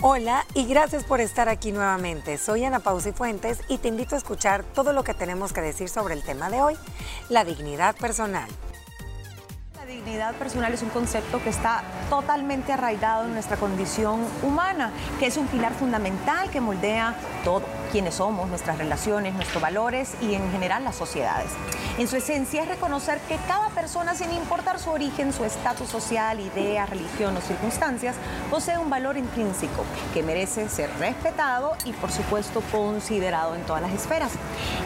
Hola y gracias por estar aquí nuevamente. Soy Ana Pausi Fuentes y te invito a escuchar todo lo que tenemos que decir sobre el tema de hoy, la dignidad personal. La dignidad personal es un concepto que está totalmente arraigado en nuestra condición humana, que es un pilar fundamental que moldea todo quiénes somos, nuestras relaciones, nuestros valores y en general las sociedades. En su esencia es reconocer que cada persona, sin importar su origen, su estatus social, idea, religión o circunstancias, posee un valor intrínseco que merece ser respetado y por supuesto considerado en todas las esferas.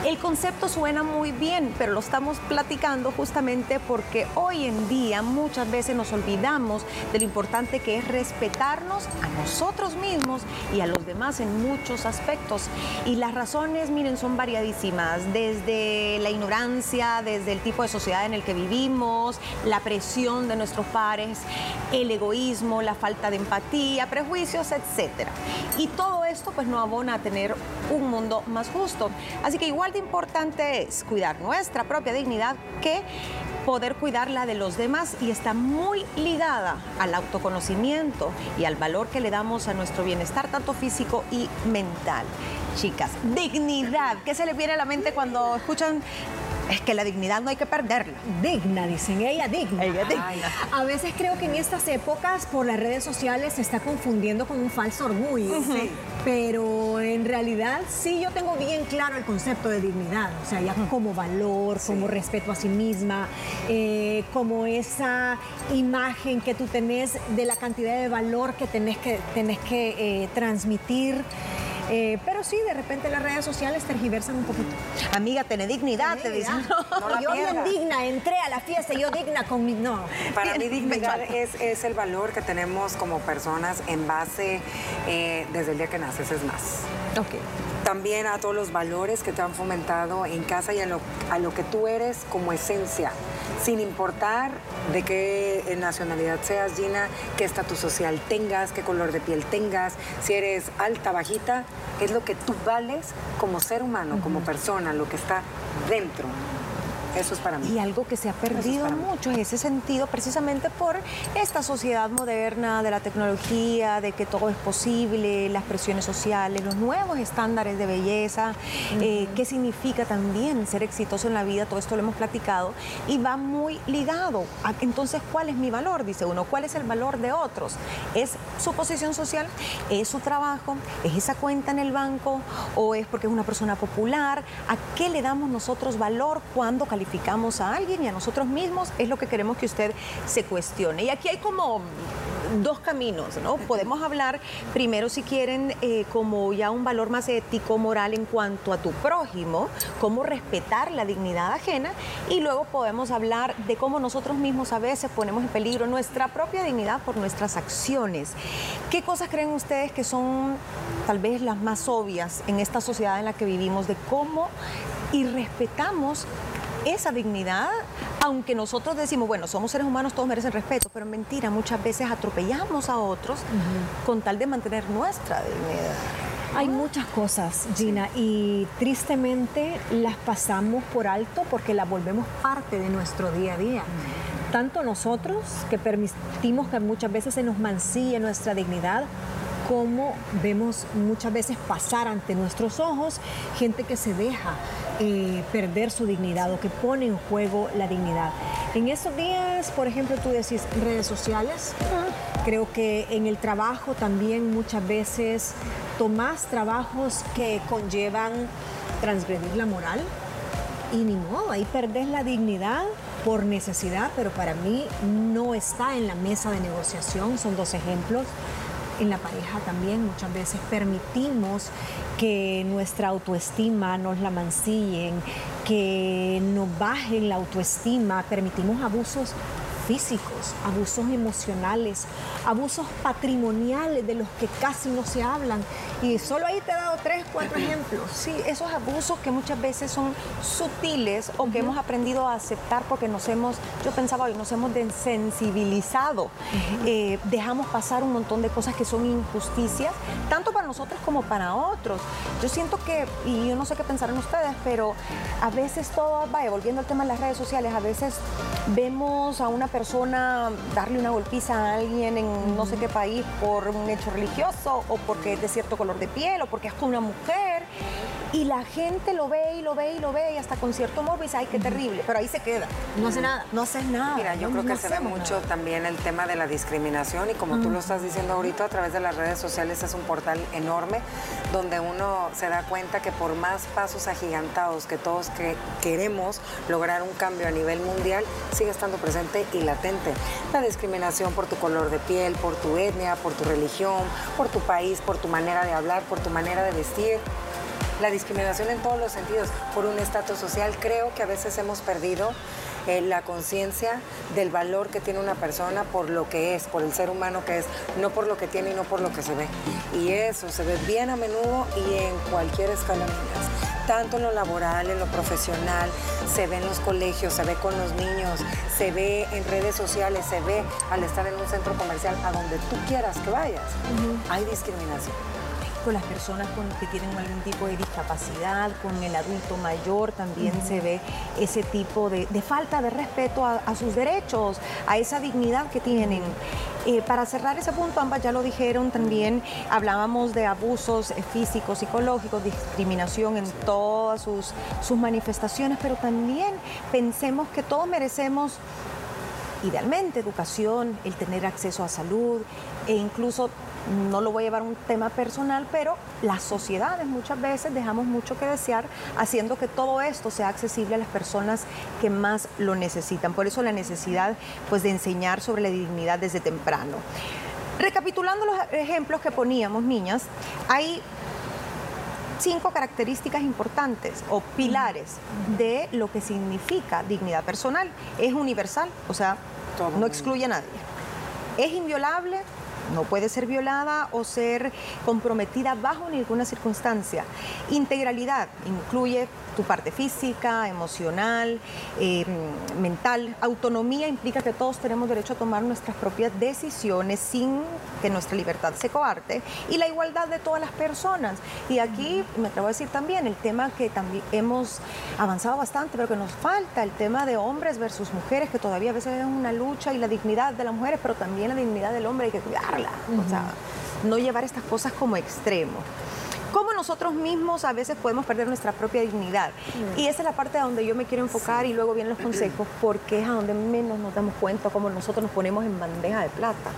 El concepto suena muy bien, pero lo estamos platicando justamente porque hoy en día muchas veces nos olvidamos de lo importante que es respetarnos a nosotros mismos y a los demás en muchos aspectos. Y las razones, miren, son variadísimas, desde la ignorancia, desde el tipo de sociedad en el que vivimos, la presión de nuestros pares, el egoísmo, la falta de empatía, prejuicios, etc. Y todo esto pues no abona a tener un mundo más justo. Así que igual de importante es cuidar nuestra propia dignidad que poder cuidar la de los demás y está muy ligada al autoconocimiento y al valor que le damos a nuestro bienestar, tanto físico y mental. Chicas, dignidad, ¿qué se le viene a la mente cuando escuchan es que la dignidad no hay que perderla. Digna, dicen ella, digna. Ella digna. A veces creo que en estas épocas, por las redes sociales, se está confundiendo con un falso orgullo. Pero en realidad sí yo tengo bien claro el concepto de dignidad. O sea, ya como valor, como respeto a sí misma, eh, como esa imagen que tú tenés de la cantidad de valor que tenés que, tenés que eh, transmitir. Eh, pero sí, de repente las redes sociales tergiversan un poquito. Amiga, tenés dignidad, te dicen. yo bien digna, entré a la fiesta, yo digna con mi... No. Para mí dignidad es, es, el valor que tenemos como personas en base eh, desde el día que naces, es más. Ok también a todos los valores que te han fomentado en casa y a lo, a lo que tú eres como esencia, sin importar de qué nacionalidad seas, Gina, qué estatus social tengas, qué color de piel tengas, si eres alta, bajita, es lo que tú vales como ser humano, como persona, lo que está dentro. Eso es para mí. Y algo que se ha perdido mucho es ese sentido precisamente por esta sociedad moderna de la tecnología, de que todo es posible, las presiones sociales, los nuevos estándares de belleza, eh, qué significa también ser exitoso en la vida, todo esto lo hemos platicado y va muy ligado. entonces, ¿cuál es mi valor? Dice uno, ¿cuál es el valor de otros? ¿Es su posición social? ¿Es su trabajo? ¿Es esa cuenta en el banco? ¿O es porque es una persona popular? ¿A qué le damos nosotros valor cuando calificamos? A alguien y a nosotros mismos, es lo que queremos que usted se cuestione. Y aquí hay como dos caminos, ¿no? Podemos hablar primero, si quieren, eh, como ya un valor más ético, moral en cuanto a tu prójimo, cómo respetar la dignidad ajena, y luego podemos hablar de cómo nosotros mismos a veces ponemos en peligro nuestra propia dignidad por nuestras acciones. ¿Qué cosas creen ustedes que son tal vez las más obvias en esta sociedad en la que vivimos de cómo irrespetamos esa dignidad, aunque nosotros decimos, bueno, somos seres humanos, todos merecen respeto, pero mentira, muchas veces atropellamos a otros con tal de mantener nuestra dignidad. Hay muchas cosas, Gina, y tristemente las pasamos por alto porque las volvemos parte de nuestro día a día. Tanto nosotros, que permitimos que muchas veces se nos mancille nuestra dignidad, como vemos muchas veces pasar ante nuestros ojos gente que se deja eh, perder su dignidad o que pone en juego la dignidad. En estos días, por ejemplo, tú decís redes sociales, creo que en el trabajo también muchas veces tomás trabajos que conllevan transgredir la moral. Y ni modo, ahí perdés la dignidad por necesidad, pero para mí no está en la mesa de negociación, son dos ejemplos en la pareja también muchas veces permitimos que nuestra autoestima nos la mancillen, que nos bajen la autoestima, permitimos abusos físicos, abusos emocionales, abusos patrimoniales de los que casi no se hablan. Y solo ahí te he dado tres, cuatro ejemplos. Sí, esos abusos que muchas veces son sutiles o que hemos aprendido a aceptar porque nos hemos, yo pensaba hoy, nos hemos desensibilizado. Eh, dejamos pasar un montón de cosas que son injusticias, tanto para nosotros como para otros. Yo siento que, y yo no sé qué pensarán ustedes, pero a veces todo, vaya, volviendo al tema de las redes sociales, a veces vemos a una persona persona darle una golpiza a alguien en no sé qué país por un hecho religioso o porque es de cierto color de piel o porque es una mujer. Y la gente lo ve y lo ve y lo ve y hasta con cierto morbo dice, ay, qué terrible, pero ahí se queda. No hace nada. No haces nada. Mira, yo no- creo que no se ve mucho nada. también el tema de la discriminación y como tú lo estás diciendo ahorita a través de las redes sociales es un portal enorme donde uno se da cuenta que por más pasos agigantados que todos que queremos lograr un cambio a nivel mundial, sigue estando presente y latente. La discriminación por tu color de piel, por tu etnia, por tu religión, por tu país, por tu manera de hablar, por tu manera de vestir la discriminación en todos los sentidos, por un estatus social. Creo que a veces hemos perdido eh, la conciencia del valor que tiene una persona por lo que es, por el ser humano que es, no por lo que tiene y no por lo que se ve. Y eso se ve bien a menudo y en cualquier escala. Tanto en lo laboral, en lo profesional, se ve en los colegios, se ve con los niños, se ve en redes sociales, se ve al estar en un centro comercial, a donde tú quieras que vayas. Hay discriminación. Con las personas con, que tienen algún tipo de discapacidad, con el adulto mayor también se ve ese tipo de, de falta de respeto a, a sus derechos, a esa dignidad que tienen. Eh, para cerrar ese punto, ambas ya lo dijeron también, hablábamos de abusos eh, físicos, psicológicos, discriminación en todas sus, sus manifestaciones, pero también pensemos que todos merecemos idealmente educación, el tener acceso a salud e incluso, no lo voy a llevar a un tema personal, pero las sociedades muchas veces dejamos mucho que desear haciendo que todo esto sea accesible a las personas que más lo necesitan. Por eso la necesidad pues, de enseñar sobre la dignidad desde temprano. Recapitulando los ejemplos que poníamos, niñas, hay cinco características importantes o pilares de lo que significa dignidad personal. Es universal, o sea, no excluye a nadie. Es inviolable, no puede ser violada o ser comprometida bajo ninguna circunstancia. Integralidad incluye tu parte física, emocional, eh, mental. Autonomía implica que todos tenemos derecho a tomar nuestras propias decisiones sin que nuestra libertad se coarte. Y la igualdad de todas las personas. Y aquí me atrevo a decir también el tema que también hemos avanzado bastante, pero que nos falta, el tema de hombres versus mujeres, que todavía a veces es una lucha y la dignidad de las mujeres, pero también la dignidad del hombre hay que cuidarla. O sea, no llevar estas cosas como extremo. Cómo nosotros mismos a veces podemos perder nuestra propia dignidad. Y esa es la parte a donde yo me quiero enfocar y luego vienen los consejos, porque es a donde menos nos damos cuenta cómo nosotros nos ponemos en bandeja de plata.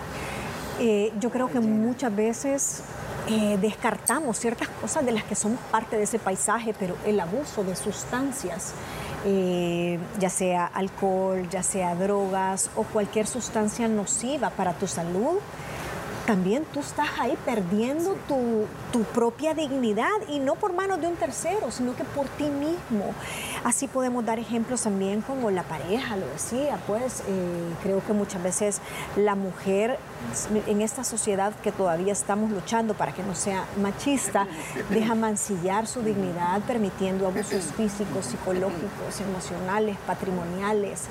Eh, yo creo que muchas veces eh, descartamos ciertas cosas de las que somos parte de ese paisaje, pero el abuso de sustancias, eh, ya sea alcohol, ya sea drogas o cualquier sustancia nociva para tu salud, también tú estás ahí perdiendo tu, tu propia dignidad y no por manos de un tercero, sino que por ti mismo. Así podemos dar ejemplos también como la pareja, lo decía, pues eh, creo que muchas veces la mujer en esta sociedad que todavía estamos luchando para que no sea machista, deja mancillar su dignidad permitiendo abusos físicos, psicológicos, emocionales, patrimoniales.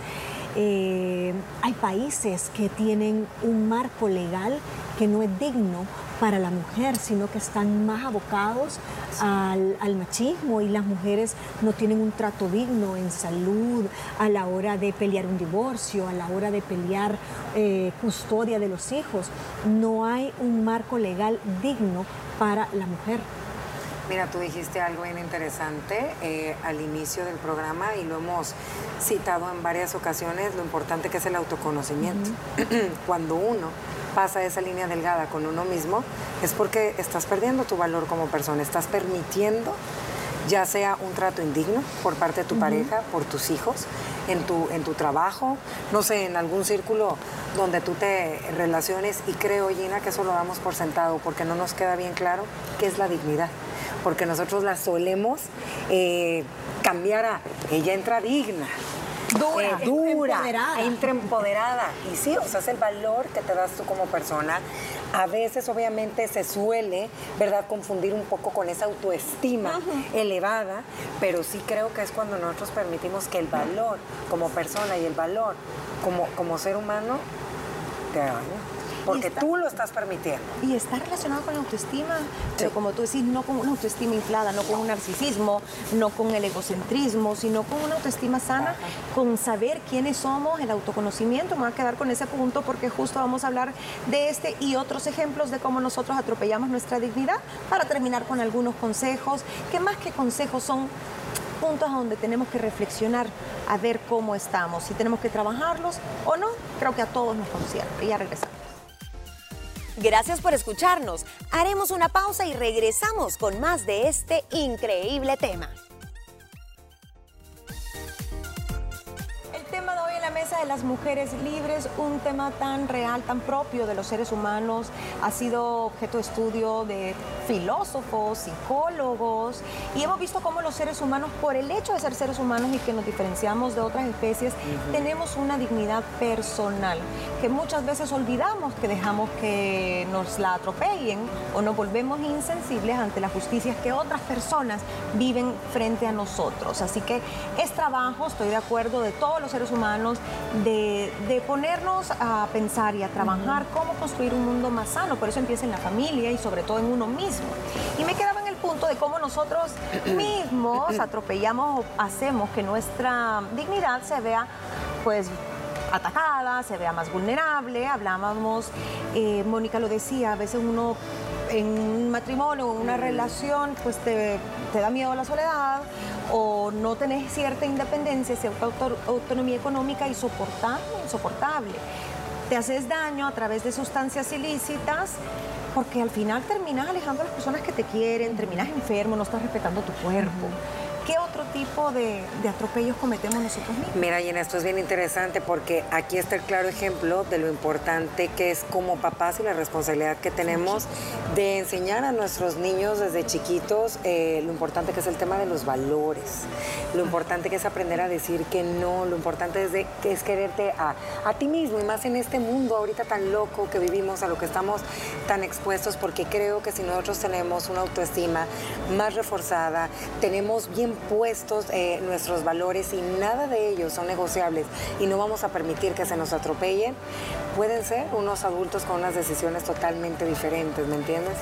Eh, hay países que tienen un marco legal que no es digno para la mujer, sino que están más abocados al, al machismo y las mujeres no tienen un trato digno en salud a la hora de pelear un divorcio, a la hora de pelear eh, custodia de los hijos. No hay un marco legal digno para la mujer. Mira, tú dijiste algo bien interesante eh, al inicio del programa y lo hemos citado en varias ocasiones, lo importante que es el autoconocimiento. Cuando uno pasa esa línea delgada con uno mismo, es porque estás perdiendo tu valor como persona, estás permitiendo ya sea un trato indigno por parte de tu pareja, por tus hijos, en tu, en tu trabajo, no sé, en algún círculo donde tú te relaciones y creo, Gina, que eso lo damos por sentado porque no nos queda bien claro qué es la dignidad, porque nosotros la solemos eh, cambiar a ella entra digna. Dura, eh, dura, empoderada. entra empoderada. Y sí, o sea, es el valor que te das tú como persona. A veces, obviamente, se suele, ¿verdad?, confundir un poco con esa autoestima elevada, pero sí creo que es cuando nosotros permitimos que el valor como persona y el valor como, como ser humano te haga porque tú lo estás permitiendo. Y está relacionado con la autoestima, pero como tú decís, no con una autoestima inflada, no con un narcisismo, no con el egocentrismo, sino con una autoestima sana, con saber quiénes somos, el autoconocimiento. Me voy a quedar con ese punto porque justo vamos a hablar de este y otros ejemplos de cómo nosotros atropellamos nuestra dignidad para terminar con algunos consejos, que más que consejos son puntos donde tenemos que reflexionar a ver cómo estamos, si tenemos que trabajarlos o no, creo que a todos nos concierne. Y ya regresamos. Gracias por escucharnos. Haremos una pausa y regresamos con más de este increíble tema. tema de hoy en la mesa de las mujeres libres, un tema tan real, tan propio de los seres humanos, ha sido objeto de estudio de filósofos, psicólogos, y hemos visto cómo los seres humanos, por el hecho de ser seres humanos y que nos diferenciamos de otras especies, tenemos una dignidad personal, que muchas veces olvidamos que dejamos que nos la atropellen o nos volvemos insensibles ante las justicias que otras personas viven frente a nosotros. Así que es trabajo, estoy de acuerdo, de todos los seres humanos de, ponernos a pensar y a trabajar cómo construir un mundo más sano. Por eso empieza en la familia y sobre todo en uno mismo. Y me quedaba en el punto de cómo nosotros mismos atropellamos o hacemos que nuestra dignidad se vea pues atacada, se vea más vulnerable. Hablábamos, eh, Mónica lo decía, a veces uno en un matrimonio, en una relación, pues te, te da miedo la soledad o no tenés cierta independencia, cierta autonomía económica insoportable, insoportable. Te haces daño a través de sustancias ilícitas porque al final terminas alejando a las personas que te quieren, terminas enfermo, no estás respetando tu cuerpo. ¿Qué otro tipo de, atropellos cometemos nosotros mismos? Mira, y en esto es bien interesante porque aquí está el claro ejemplo de lo importante que es como papás y la responsabilidad que tenemos de enseñar a nuestros niños desde chiquitos eh, lo importante que es el tema de los valores, lo importante que es aprender a decir que no, lo importante es, de, que es quererte a, a ti mismo y más en este mundo ahorita tan loco que vivimos, a lo que estamos tan expuestos, porque creo que si nosotros tenemos una autoestima más reforzada, tenemos bien puestos eh, nuestros valores y nada de ellos son negociables y no vamos a permitir que se nos atropellen, pueden ser unos adultos con unas decisiones totalmente diferentes, ¿me entiendes?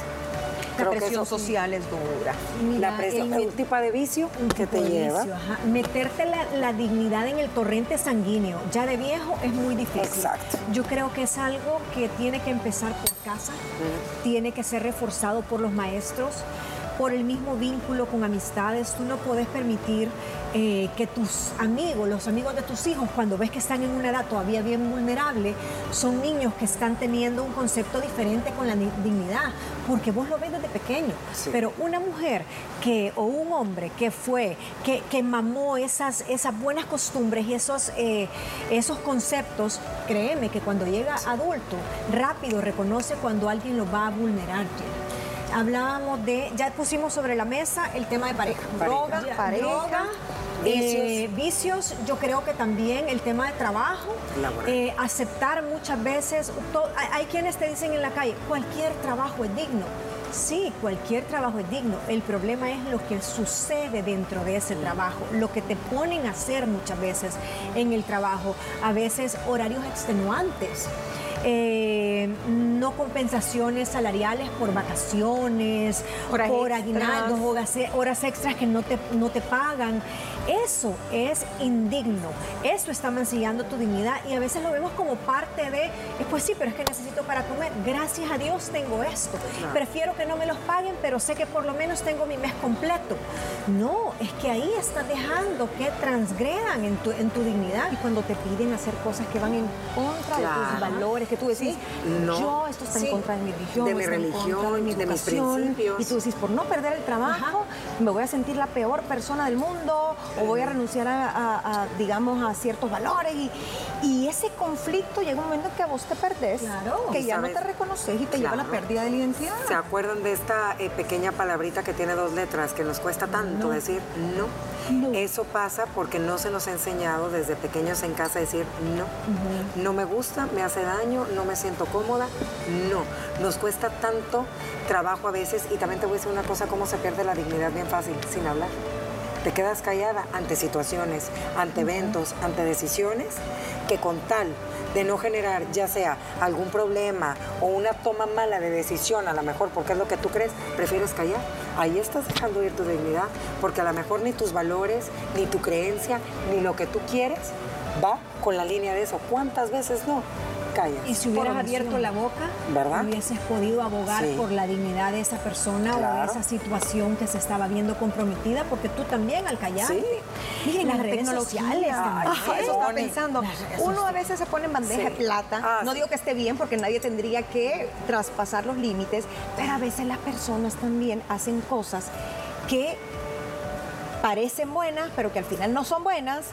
La presión social es dura. la presión, un tipo de vicio que te lleva. Meterte la, dignidad en el torrente sanguíneo, ya de viejo, es muy difícil. Exacto. Yo creo que es algo que tiene que empezar por casa, tiene que ser reforzado por los maestros por el mismo vínculo con amistades, tú no puedes permitir eh, que tus amigos, los amigos de tus hijos, cuando ves que están en una edad todavía bien vulnerable, son niños que están teniendo un concepto diferente con la dignidad, porque vos lo ves desde pequeño. Pero una mujer que, o un hombre que fue, que, que mamó esas, esas buenas costumbres y esos, eh, esos conceptos, créeme que cuando llega adulto, rápido reconoce cuando alguien lo va a vulnerar hablábamos de, ya pusimos sobre la mesa el tema de pareja. Droga, pareja. Eh, vicios. yo creo que también el tema de trabajo, eh, aceptar muchas veces, hay quienes te dicen en la calle, cualquier trabajo es digno. Sí, cualquier trabajo es digno. El problema es lo que sucede dentro de ese trabajo, lo que te ponen a hacer muchas veces en el trabajo, a veces horarios extenuantes. Eh, no compensaciones salariales por vacaciones, por aguinaldos, horas, extras que no te, no te pagan. Eso es indigno, eso está mancillando tu dignidad y a veces lo vemos como parte de, eh, pues sí, pero es que necesito para comer, gracias a Dios tengo esto, prefiero que no me los paguen, pero sé que por lo menos tengo mi mes completo. No, es que ahí estás dejando que transgredan en tu, en tu dignidad. Y cuando te piden hacer cosas que van en contra de tus valores, que tú decís, no, yo esto está en contra de mi religión, de mi religión, de, mis principios. Y tú decís, por no perder el trabajo, me voy a sentir la peor persona del mundo o voy a renunciar a, digamos, a ciertos valores. Y, y, ese conflicto llega un momento en que vos te perdés, que ya no te reconoces y te lleva a la pérdida de la identidad. ¿Se acuerdan de esta eh, pequeña palabrita que tiene dos letras que nos cuesta tanto decir no? Eso pasa porque no se nos ha enseñado desde pequeños en casa a decir no. No me gusta, me hace daño, no me siento cómoda, no. Nos cuesta tanto trabajo a veces y también te voy a decir una cosa, cómo se pierde la dignidad bien fácil, sin hablar. Te quedas callada ante situaciones, ante eventos, ante decisiones que con tal de no generar ya sea algún problema o una toma mala de decisión, a lo mejor porque es lo que tú crees, prefieres callar. Ahí estás dejando ir tu dignidad, porque a lo mejor ni tus valores, ni tu creencia, ni lo que tú quieres va con la línea de eso. ¿Cuántas veces no? Y si hubieras abierto la boca, ¿verdad? hubieses podido abogar por la dignidad de esa persona o de esa situación que se estaba viendo comprometida, porque tú también al callar. Sí. Miren, las, redes sociales. eso estaba pensando. Uno a veces se pone en bandeja de plata. Ah, no digo que esté bien, porque nadie tendría que traspasar los límites, pero a veces las personas también hacen cosas que parecen buenas, pero que al final no son buenas,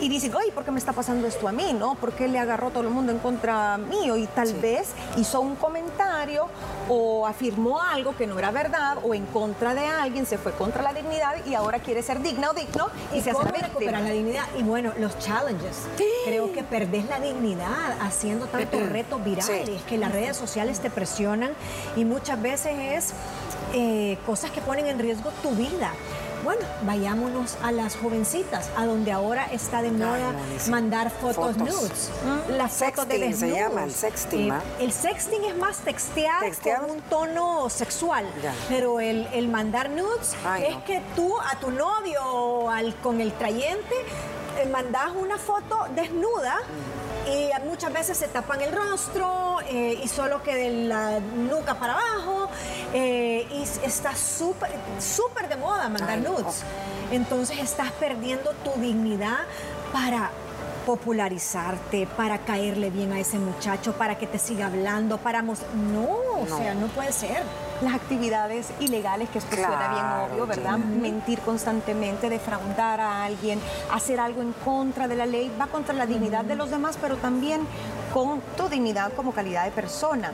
y dicen, oye, ¿por qué me está pasando esto a mí? ¿No? ¿Por qué le agarró todo el mundo en contra mío? Y tal vez hizo un comentario o afirmó algo que no era verdad o en contra de alguien, se fue contra la dignidad y ahora quiere ser digna o digno y, se hace recuperar la dignidad. Y bueno, los challenges. Creo que perdés la dignidad haciendo tantos retos virales, Es que las redes sociales te presionan y muchas veces es eh, cosas que ponen en riesgo tu vida. Bueno, vayámonos a las jovencitas, a donde ahora está de moda mandar fotos, nudes. Las fotos de se llama el sexting. Eh, el sexting es más textear, con un tono sexual, pero el, mandar nudes es que tú a tu novio al, con el trayente eh, mandas una foto desnuda y muchas veces se tapan el rostro eh, y solo que de la nuca para abajo eh, y está súper súper de moda mandar nudes. Entonces estás perdiendo tu dignidad para popularizarte, para caerle bien a ese muchacho, para que te siga hablando, para... No, o sea, no puede ser las actividades ilegales, que esto suena bien obvio, ¿verdad? Mentir constantemente, defraudar a alguien, hacer algo en contra de la ley, va contra la dignidad de los demás, pero también con tu dignidad como calidad de persona.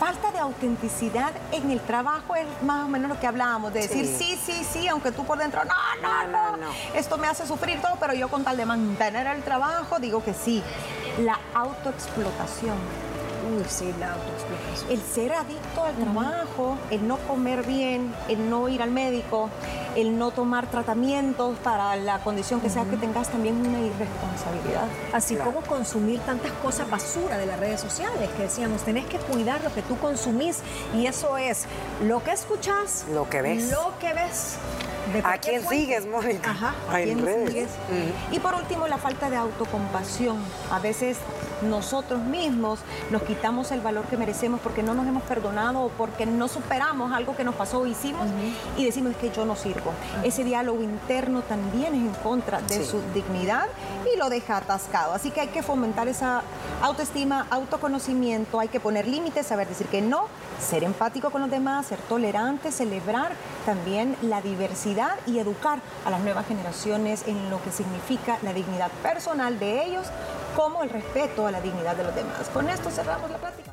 Falta de autenticidad en el trabajo es más o menos lo que hablábamos, de decir sí, sí, sí, aunque tú por dentro, no, no, no, no, esto me hace sufrir todo, pero yo con tal de mantener el trabajo digo que sí. La autoexplotación Uy, sí, la autoexplotación. El ser adicto al trabajo, el no comer bien, el no ir al médico, el no tomar tratamientos para la condición que sea que tengas también una irresponsabilidad. Así como consumir tantas cosas basura de las redes sociales, que decíamos, tenés que cuidar lo que tú consumís y eso es lo que escuchas, lo que ves. Lo que ves. ¿A quién sigues, Mónica? Ajá, ¿a quién sigues? Y por último, la falta de autocompasión. A veces nosotros mismos nos quitamos el valor que merecemos porque no nos hemos perdonado o porque no superamos algo que nos pasó o hicimos y decimos que yo no sirvo. Ese diálogo interno también es en contra de su dignidad y lo deja atascado. Así que hay que fomentar esa autoestima, autoconocimiento, hay que poner límites, saber decir que no, ser empático con los demás, ser tolerante, celebrar también la diversidad y educar a las nuevas generaciones en lo que significa la dignidad personal de ellos como el respeto a la dignidad de los demás. Con esto cerramos la plática.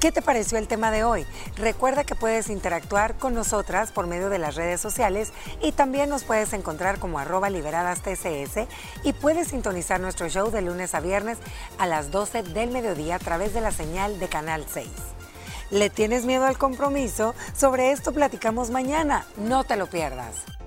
¿Qué te pareció el tema de hoy? Recuerda que puedes interactuar con nosotras por medio de las redes sociales y también nos puedes encontrar como arroba liberadas TCS y puedes sintonizar nuestro show de lunes a viernes a las 12 del mediodía a través de la señal de Canal 6. ¿Le tienes miedo al compromiso? Sobre esto platicamos mañana, no te lo pierdas.